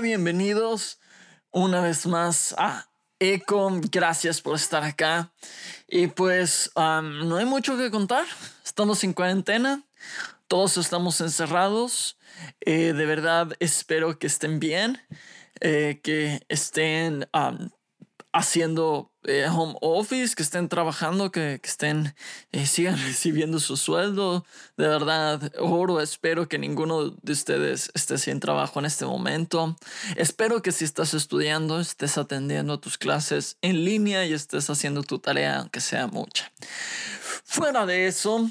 Bienvenidos una vez más a Eco. Gracias por estar acá. Y pues no hay mucho que contar. Estamos en cuarentena. Todos estamos encerrados. Eh, de verdad espero que estén bien. eh, que estén haciendo home office, que estén trabajando, que, que estén, eh, sigan recibiendo su sueldo. De verdad, oro, espero que ninguno de ustedes esté sin trabajo en este momento. Espero que si estás estudiando, estés atendiendo a tus clases en línea y estés haciendo tu tarea, aunque sea mucha. Fuera de eso,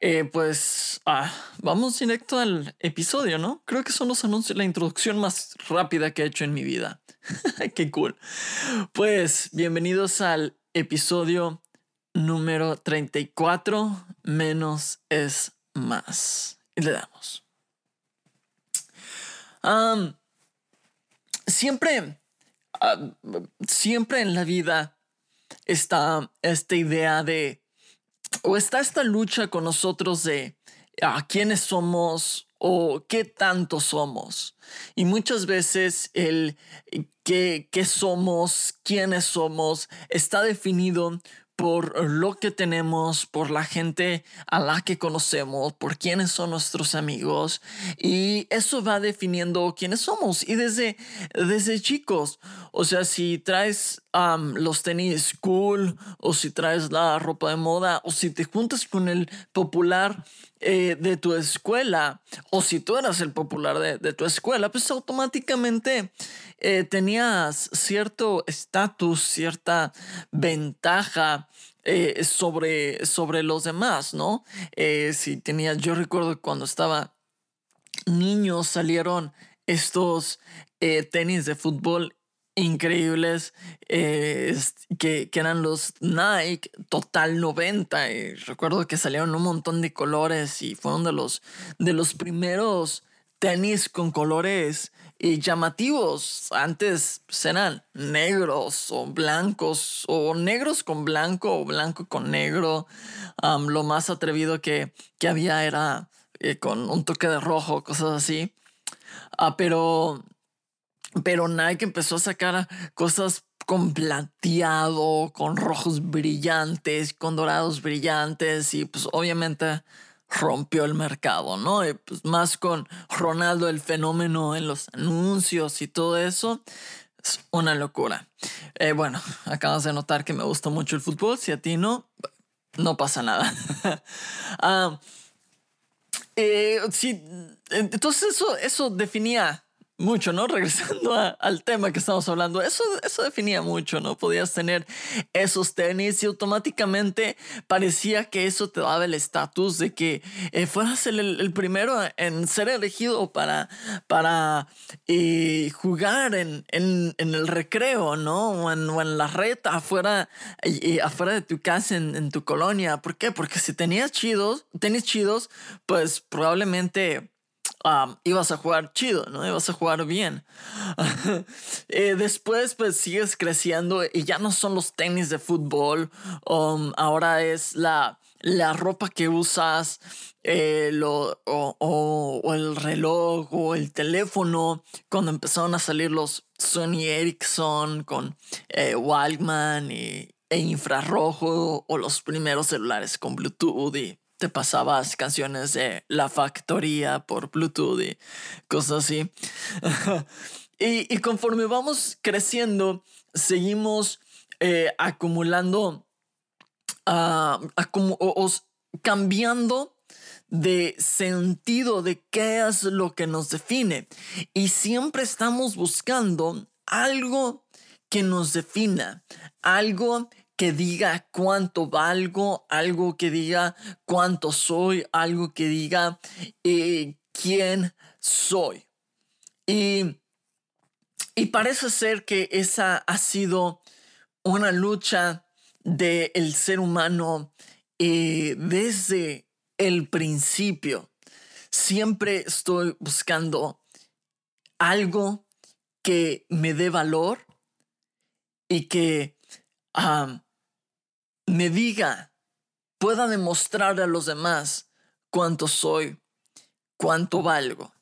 eh, pues ah, vamos directo al episodio, ¿no? Creo que son los anuncios, la introducción más rápida que he hecho en mi vida. Qué cool. Pues bienvenidos al episodio número 34, menos es más. Y le damos. Am, siempre, ah, siempre en la vida está esta idea de, o está esta lucha con nosotros de a quiénes somos o qué tanto somos. Y muchas veces el qué, qué somos, quiénes somos, está definido por lo que tenemos, por la gente a la que conocemos, por quiénes son nuestros amigos. Y eso va definiendo quiénes somos. Y desde, desde chicos, o sea, si traes los tenis cool, o si traes la ropa de moda, o si te juntas con el popular eh, de tu escuela, o si tú eras el popular de, de tu escuela, pues automáticamente eh, tenías cierto estatus, cierta ventaja eh, sobre, sobre los demás, ¿no? Si tenías, yo recuerdo cuando estaba niño salieron estos tenis de fútbol increíbles eh, que, que eran los Nike Total 90 y recuerdo que salieron un montón de colores y fueron de los de los primeros tenis con colores eh, llamativos. Antes pues, eran negros o blancos o negros con blanco o blanco con negro. Lo más atrevido que, que había era eh, con un toque de rojo cosas así. Ah, pero pero Nike empezó a sacar cosas con plateado, con rojos brillantes, con dorados brillantes y pues obviamente rompió el mercado, ¿no? Y pues más con Ronaldo el fenómeno en los anuncios y todo eso. Es una locura. Eh, bueno, acabas de notar que me gusta mucho el fútbol. Si a ti no, no pasa nada. Ah, eh, sí, entonces eso, eso definía mucho, ¿no? Regresando al tema que estamos hablando, eso, eso definía mucho, ¿no? Podías tener esos tenis y automáticamente parecía que eso te daba el estatus de que eh, fueras el, el- primero en ser elegido para, para eh, jugar en, en, en el recreo, ¿no? O en, o en la reta afuera, eh, afuera de tu casa, en, en tu colonia. ¿Por qué? Porque si tenías chidos, tenis chidos, pues probablemente um, ibas a jugar chido, ¿no? Ibas a jugar bien. Eh, después, pues sigues creciendo y ya no son los tenis de fútbol. um, ahora es la, la ropa que usas, eh, lo, o, el reloj o el teléfono. Cuando empezaron a salir los Sony Ericsson con eh, Walkman y, e infrarrojo o los primeros celulares con Bluetooth y te pasabas canciones de La Factoría por Bluetooth y cosas así. y, y conforme vamos creciendo, seguimos eh, acumulando, ah, acumu- o- o cambiando de sentido de qué es lo que nos define. Y siempre estamos buscando algo que nos defina, algo que diga cuánto valgo, algo que diga cuánto soy, algo que diga eh, quién soy. Y, y parece ser que esa ha sido una lucha del ser humano eh, desde el principio. Siempre estoy buscando algo que me dé valor y que me diga, pueda demostrar a los demás cuánto soy, cuánto valgo.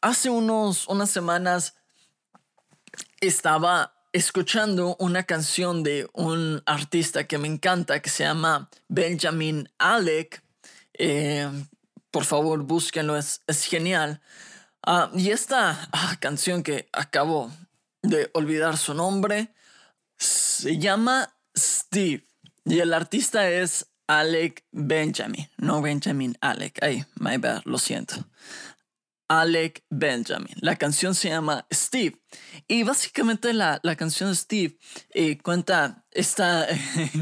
hace unos, unas semanas estaba escuchando una canción de un artista que me encanta que se llama Benjamin Alec. Eh, por favor, búsquenlo, es, es genial. Ah, y esta ah, canción que acabo de olvidar su nombre se llama Steve y el artista es Alec Benjamin, no Benjamin Alec. Ay, my bad, lo siento. Alec Benjamin. La canción se llama Steve. Y básicamente la, la canción Steve eh, cuenta esta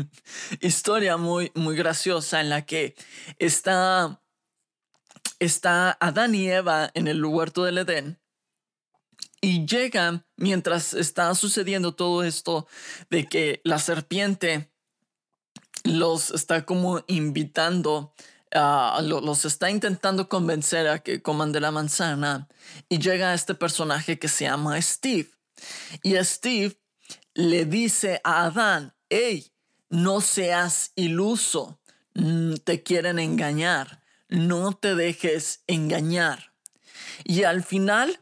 historia muy, muy graciosa en la que está, está Adán y Eva en el huerto del Edén. Y llega mientras está sucediendo todo esto de que la serpiente los está como invitando Ah, los está intentando convencer a que coman de la manzana y llega este personaje que se llama Steve. Y Steve le dice a Adán, hey, no seas iluso, mm, te quieren engañar, no te dejes engañar. Y al final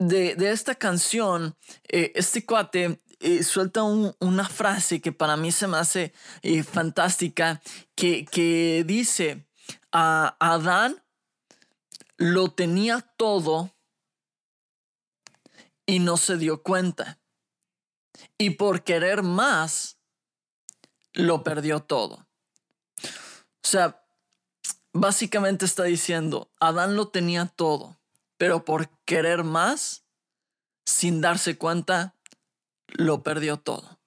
de, esta canción, eh, este cuate eh, suelta una frase que para mí se me hace eh, fantástica, que, que dice, a Adán lo tenía todo y no se dio cuenta. Y por querer más, lo perdió todo. O sea, básicamente está diciendo, Adán lo tenía todo, pero por querer más, sin darse cuenta, lo perdió todo.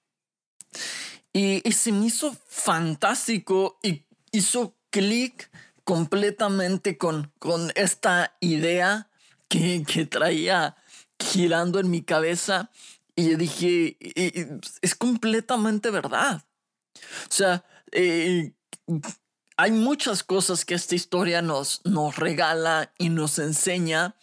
Y, y se me hizo fantástico y hizo clic completamente con, con esta idea que, que traía girando en mi cabeza y dije, es completamente verdad. O sea, eh, hay muchas cosas que esta historia nos, nos regala y nos enseña.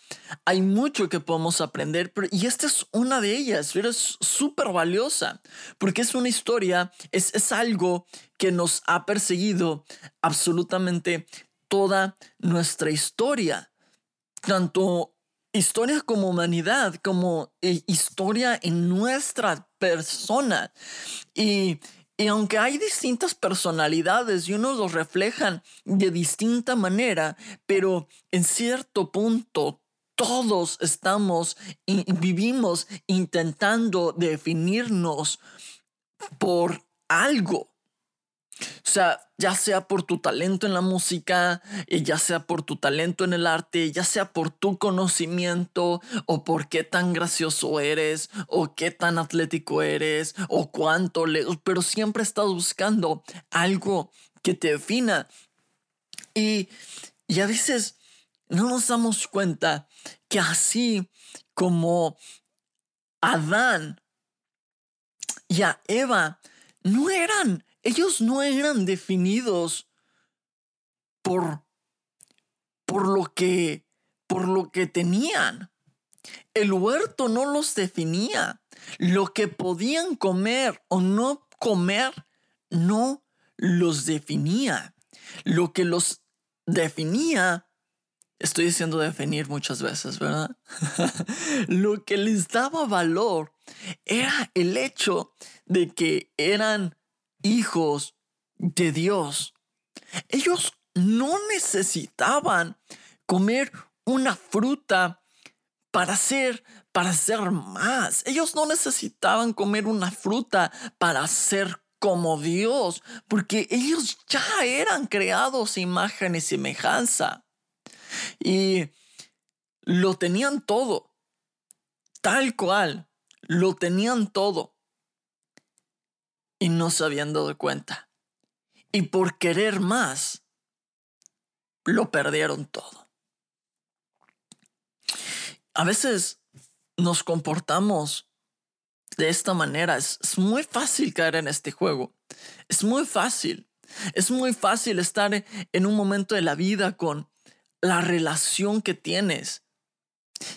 Hay mucho que podemos aprender, y esta es una de ellas, pero es súper valiosa, porque es una historia, es, es algo que nos ha perseguido absolutamente toda nuestra historia, tanto historia como humanidad, como eh, historia en nuestra persona. Y, y aunque hay distintas personalidades y unos los reflejan de distinta manera, pero en cierto punto todos estamos y vivimos intentando definirnos por algo. O sea, ya sea por tu talento en la música, eh, ya sea por tu talento en el arte, ya sea por tu conocimiento, o por qué tan gracioso eres, o qué tan atlético eres, o cuánto le... Pero siempre estás buscando algo que te defina. Y, y a veces no nos damos cuenta que así como Adán y a Eva no eran ellos no eran definidos por, por lo que por lo que tenían. El huerto no los definía. Lo que podían comer o no comer no los definía. Lo que los definía, estoy diciendo definir muchas veces, ¿verdad? lo que les daba valor era el hecho de que eran hijos de Dios. Ellos no necesitaban comer una fruta para ser para ser más. Ellos no necesitaban comer una fruta para ser como Dios, porque ellos ya eran creados imagen y semejanza. Y lo tenían todo, tal cual, lo tenían todo. Y no se habían dado cuenta. Y por querer más, lo perdieron todo. A veces nos comportamos de esta manera. Es, muy fácil caer en este juego. Es muy fácil. Es muy fácil estar en un momento de la vida con la relación que tienes.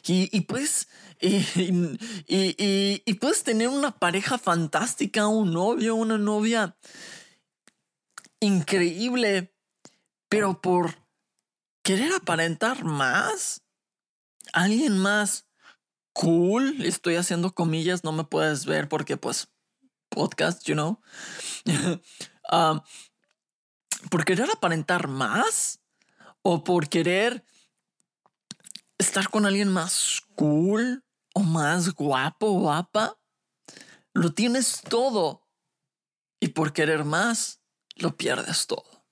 Y, pues, y, y, puedes tener una pareja fantástica, un novio, una novia increíble, pero por querer aparentar más, alguien más cool, estoy haciendo comillas, no me puedes ver porque pues podcast, you know. Um, por querer aparentar más o por querer estar con alguien más cool o más guapo o guapa, lo tienes todo y por querer más, lo pierdes todo.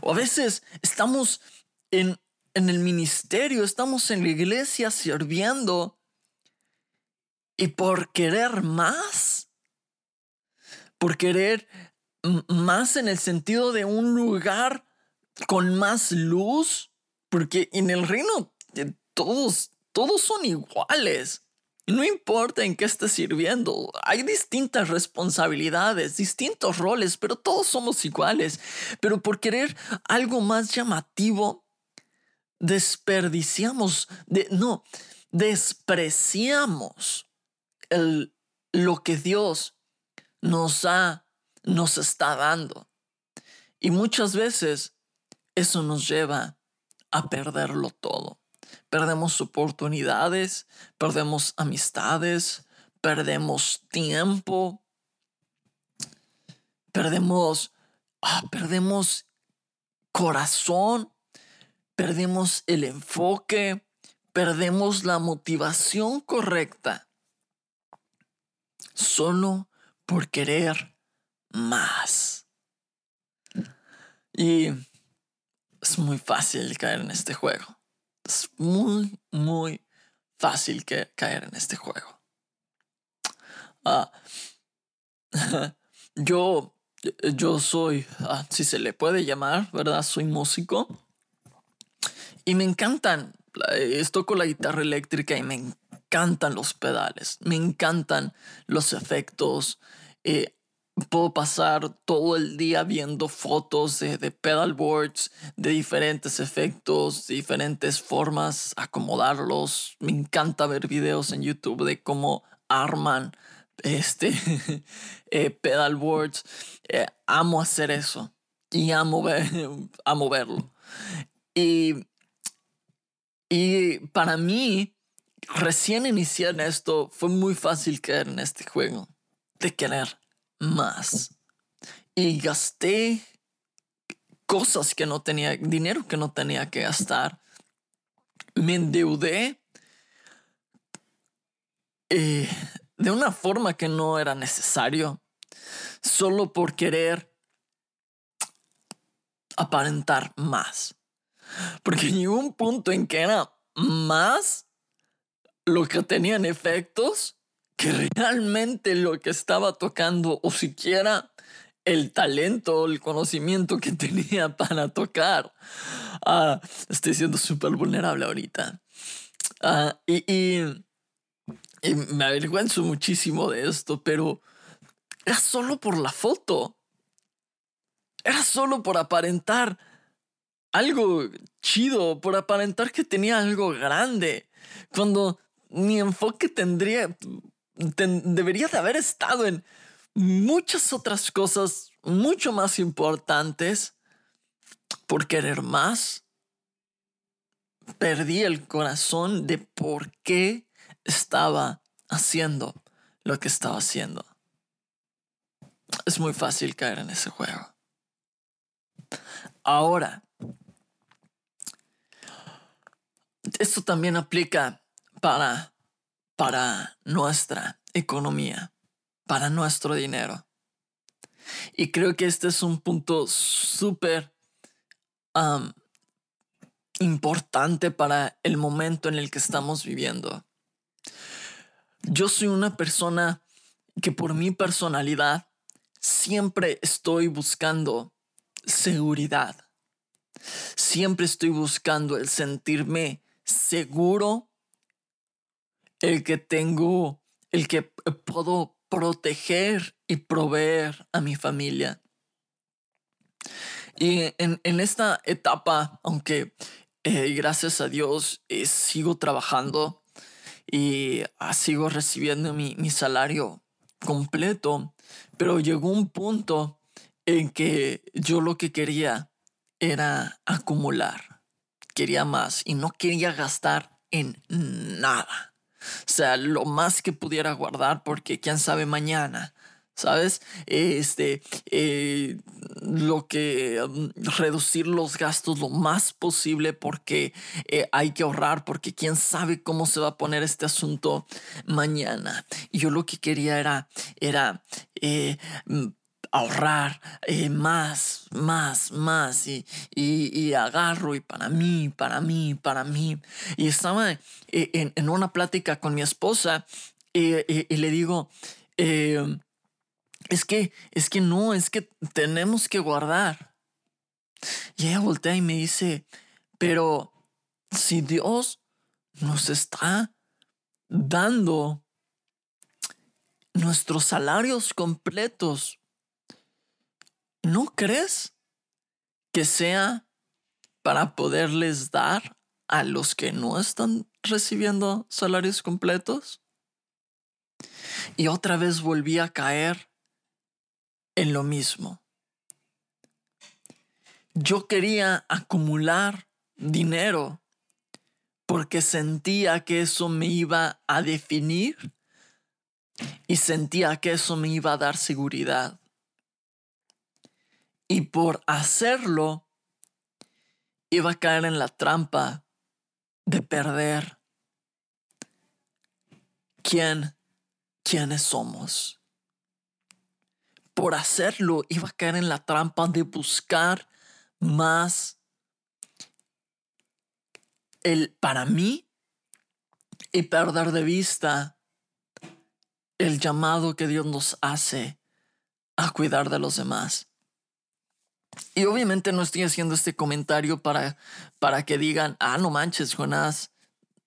O a veces estamos en, en el ministerio, estamos en la iglesia sirviendo y por querer más, por querer más en el sentido de un lugar con más luz, porque en el reino todos, todos son iguales. No importa en qué estés sirviendo, hay distintas responsabilidades, distintos roles, pero todos somos iguales. Pero por querer algo más llamativo, desperdiciamos, de, no, despreciamos el, lo que Dios nos ha, nos está dando. Y muchas veces eso nos lleva a perderlo todo. Perdemos oportunidades, perdemos amistades, perdemos tiempo, perdemos, ah, perdemos corazón, perdemos el enfoque, perdemos la motivación correcta solo por querer más. Y es muy fácil caer en este juego. Es muy, muy fácil caer en este juego. Ah, yo, yo soy, ah, si se le puede llamar, ¿verdad? Soy músico. Y me encantan. Toco la guitarra eléctrica y me encantan los pedales, me encantan los efectos. Eh, puedo pasar todo el día viendo fotos de, de pedalboards, de diferentes efectos, diferentes formas, acomodarlos. Me encanta ver videos en YouTube de cómo arman este eh, pedalboards. Eh, amo hacer eso y amo, ver, amo verlo. Y, y para mí, recién inicié en esto, fue muy fácil caer en este juego de querer más. Y gasté cosas que no tenía, dinero que no tenía que gastar. Me endeudé eh, de una forma que no era necesario, solo por querer aparentar más. Porque llegó un punto en que era más lo que tenían efectos que realmente lo que estaba tocando o siquiera el talento o el conocimiento que tenía para tocar. Ah, estoy siendo súper vulnerable ahorita. Ah, y, y, me avergüenzo muchísimo de esto, pero era solo por la foto. Era solo por aparentar algo chido, por aparentar que tenía algo grande. Cuando mi enfoque tendría, debería de haber estado en muchas otras cosas mucho más importantes por querer más. Perdí el corazón de por qué estaba haciendo lo que estaba haciendo. Es muy fácil caer en ese juego. Ahora, esto también aplica para, para nuestra economía, para nuestro dinero. Y creo que este es un punto súper importante para el momento en el que estamos viviendo. Yo soy una persona que por mi personalidad siempre estoy buscando seguridad. Siempre estoy buscando el sentirme seguro, el que tengo, el que puedo proteger y proveer a mi familia. Y en, esta etapa, aunque eh, gracias a Dios eh, sigo trabajando y ah, sigo recibiendo mi, mi salario completo, pero llegó un punto en que yo lo que quería era acumular, quería más y no quería gastar en nada. O sea, lo más que pudiera guardar porque quién sabe mañana ¿sabes? Este, eh, lo que mm, reducir los gastos lo más posible porque eh, hay que ahorrar, porque quién sabe cómo se va a poner este asunto mañana. Yo lo que quería era, era eh, ahorrar más, más, más y, y, agarro y para mí, para mí, para mí. Y estaba en, en una plática con mi esposa y, y le digo, es que, es que no, es que tenemos que guardar. Y ella voltea y me dice, pero si Dios nos está dando nuestros salarios completos, ¿no crees que sea para poderles dar a los que no están recibiendo salarios completos? Y otra vez volví a caer en lo mismo. Yo quería acumular dinero porque sentía que eso me iba a definir y sentía que eso me iba a dar seguridad. Y por hacerlo, iba a caer en la trampa de perder quién, quiénes somos por hacerlo iba a caer en la trampa de buscar más el para mí y perder de vista el llamado que Dios nos hace a cuidar de los demás. Y obviamente no estoy haciendo este comentario para, para que digan, ah, no manches, Jonás,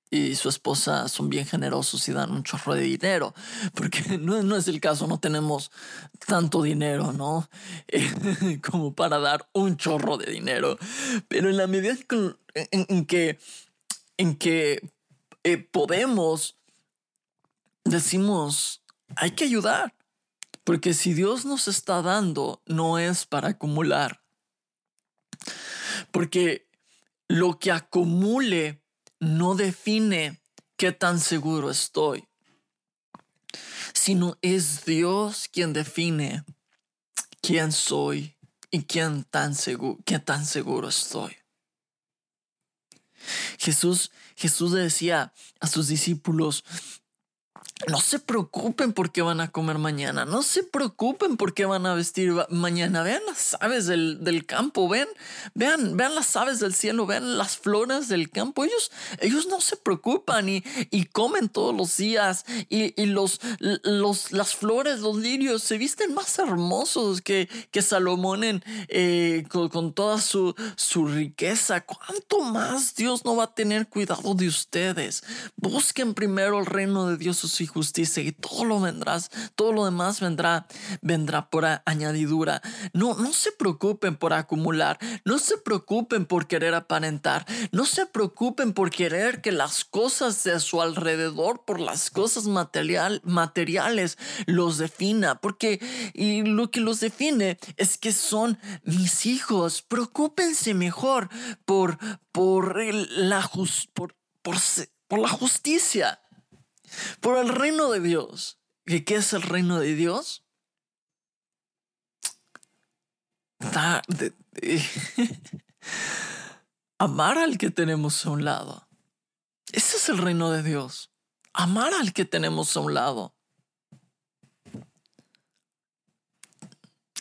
y su esposa son bien generosos y dan un chorro de dinero, porque no, no es el caso, no tenemos tanto dinero, ¿no? como para dar un chorro de dinero, pero en la medida en, que, en que eh, podemos, decimos, hay que ayudar, porque si Dios nos está dando, no es para acumular, porque lo que acumule, no define qué tan seguro estoy, sino es Dios quien define quién soy y quién tan seguro, qué tan seguro estoy. Jesús, Jesús decía a sus discípulos, no se preocupen por qué van a comer mañana, no se preocupen por qué van a vestir mañana. Vean las aves del, campo, ven, vean, vean las aves del cielo, vean las flores del campo. Ellos, ellos no se preocupan y, y comen todos los días y, y los, los, las flores, los lirios se visten más hermosos que, que Salomón en, eh, con, con, toda su, su riqueza. ¿Cuánto más Dios no va a tener cuidado de ustedes? Busquen primero el reino de Dios y justicia y todo lo vendrás, todo lo demás vendrá, vendrá por añadidura. No, no se preocupen por acumular, no se preocupen por querer aparentar, no se preocupen por querer que las cosas de su alrededor, por las cosas material, materiales, los defina, porque y lo que los define es que son mis hijos. Preocúpense mejor por, por, la, por, por, por la justicia por el reino de Dios. ¿Y qué es el reino de Dios? Amar al que tenemos a un lado. Ese es el reino de Dios. Amar al que tenemos a un lado.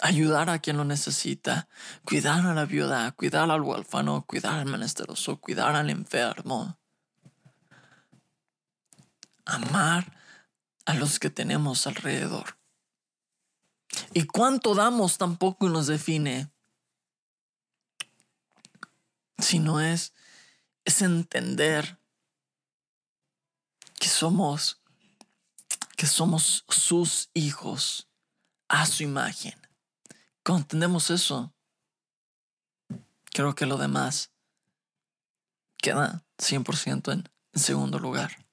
Ayudar a quien lo necesita. Cuidar a la viuda. Cuidar al huérfano. Cuidar al menesteroso. Cuidar al enfermo amar a los que tenemos alrededor. Y cuánto damos tampoco nos define. Sino es, es entender que somos, que somos sus hijos a su imagen. Cuando eso, creo que lo demás queda 100% en, en segundo lugar.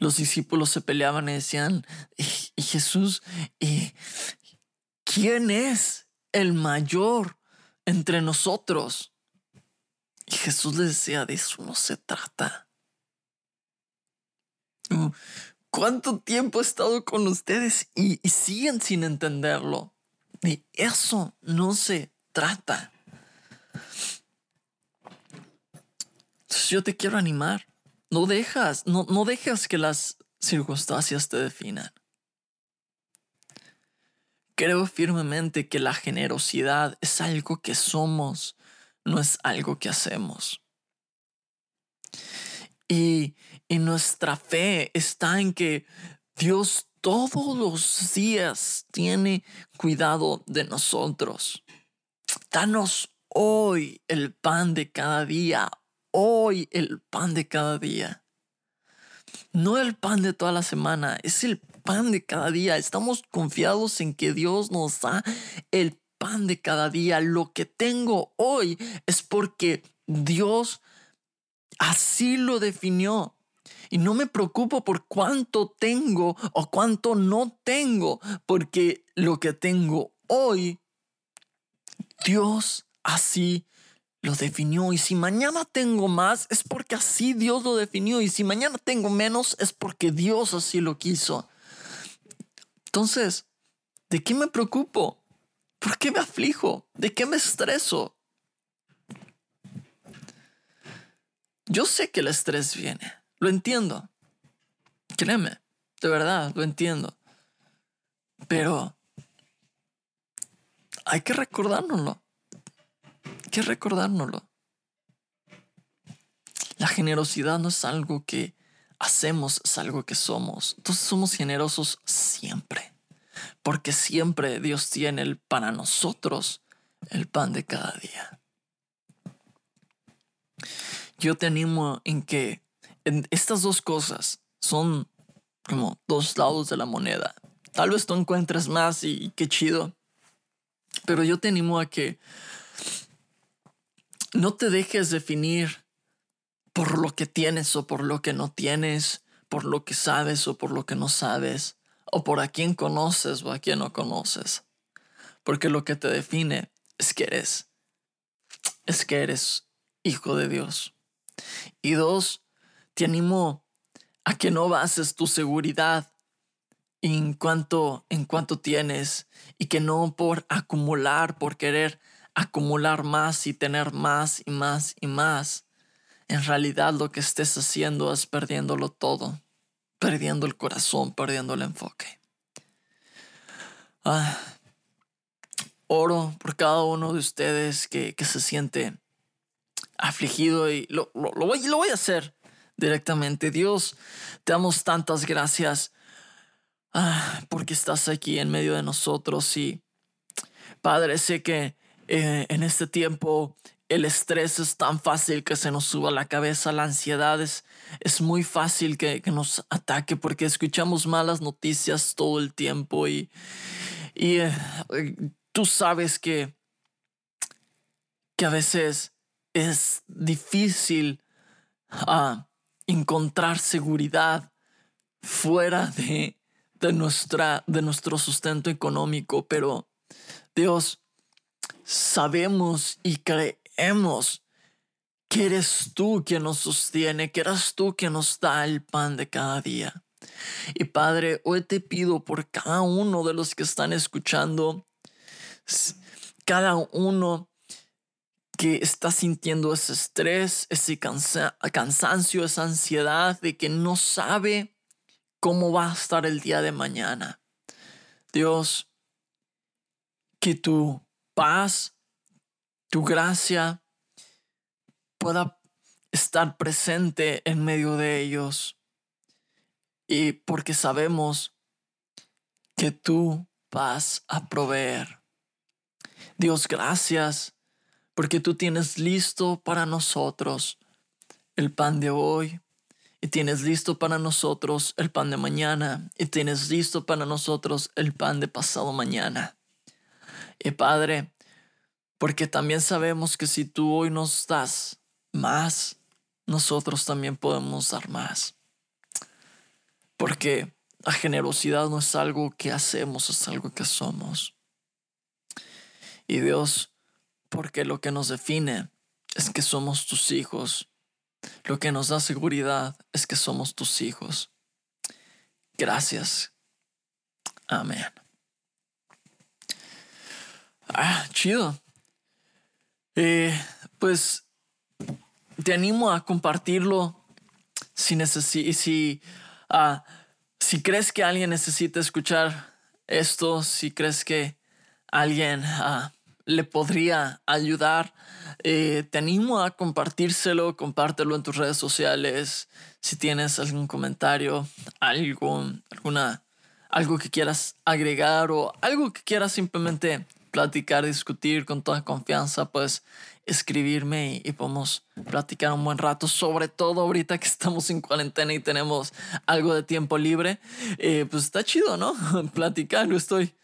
Los discípulos se peleaban y decían, y Jesús, ¿quién es el mayor entre nosotros? Y Jesús les decía, de eso no se trata. ¿Cuánto tiempo he estado con ustedes y, y siguen sin entenderlo? De eso no se trata. yo te quiero animar. No dejas, no, no dejas que las circunstancias te definan. Creo firmemente que la generosidad es algo que somos, no es algo que hacemos. Y, y nuestra fe está en que Dios todos los días tiene cuidado de nosotros. Danos hoy el pan de cada día hoy el pan de cada día. No el pan de toda la semana, es el pan de cada día. Estamos confiados en que Dios nos da el pan de cada día. Lo que tengo hoy es porque Dios así lo definió. Y no me preocupo por cuánto tengo o cuánto no tengo, porque lo que tengo hoy, Dios así lo definió. Y si mañana tengo más, es porque así Dios lo definió. Y si mañana tengo menos, es porque Dios así lo quiso. Entonces, ¿de qué me preocupo? ¿Por qué me aflijo? ¿De qué me estreso? Yo sé que el estrés viene, lo entiendo. Créeme, de verdad, lo entiendo. Pero hay que recordárnoslo que recordárnoslo. La generosidad no es algo que hacemos, es algo que somos. Entonces somos generosos siempre, porque siempre Dios tiene el, para nosotros el pan de cada día. Yo te animo en que en estas dos cosas son como dos lados de la moneda. Tal vez tú encuentres más y qué chido, pero yo te animo a que no te dejes definir por lo que tienes o por lo que no tienes, por lo que sabes o por lo que no sabes, o por a quién conoces o a quién no conoces. Porque lo que te define es que eres, es que eres hijo de Dios. Y dos, te animo a que no bases tu seguridad en cuanto, en cuanto tienes y que no por acumular, por querer acumular más y tener más y más y más, en realidad lo que estés haciendo es perdiéndolo todo, perdiendo el corazón, perdiendo el enfoque. Ah, oro por cada uno de ustedes que, se siente afligido y lo, voy, lo voy a hacer directamente. Dios, te damos tantas gracias ah, porque estás aquí en medio de nosotros y Padre, sé que eh, en este tiempo el estrés es tan fácil que se nos suba la cabeza, la ansiedad es, muy fácil que, nos ataque porque escuchamos malas noticias todo el tiempo y, y eh, tú sabes que, que a veces es difícil ah, encontrar seguridad fuera de, de, nuestra, de nuestro sustento económico, pero Dios, sabemos y creemos que eres tú quien nos sostiene, que eres tú quien nos da el pan de cada día. Y Padre, hoy te pido por cada uno de los que están escuchando, cada uno que está sintiendo ese estrés, ese cansancio, esa ansiedad de que no sabe cómo va a estar el día de mañana. Dios, que tú paz, tu gracia pueda estar presente en medio de ellos. Y porque sabemos que tú vas a proveer. Dios, gracias porque tú tienes listo para nosotros el pan de hoy y tienes listo para nosotros el pan de mañana y tienes listo para nosotros el pan de pasado mañana. Y Padre, porque también sabemos que si tú hoy nos das más, nosotros también podemos dar más. Porque la generosidad no es algo que hacemos, es algo que somos. Y Dios, porque lo que nos define es que somos tus hijos. Lo que nos da seguridad es que somos tus hijos. Gracias. Amén. Ah, chido. Eh, pues te animo a compartirlo si, si, uh, si crees que alguien necesita escuchar esto, si crees que alguien uh, le podría ayudar, eh, te animo a compartírselo, compártelo en tus redes sociales. Si tienes algún comentario, algo, alguna, algo que quieras agregar o algo que quieras simplemente platicar, discutir con toda confianza, pues escribirme y, podemos platicar un buen rato, sobre todo ahorita que estamos en cuarentena y tenemos algo de tiempo libre, eh, pues está chido, ¿no? platicar, yo estoy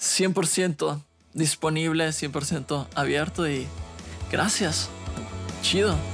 100% disponible, 100% abierto y gracias. Chido.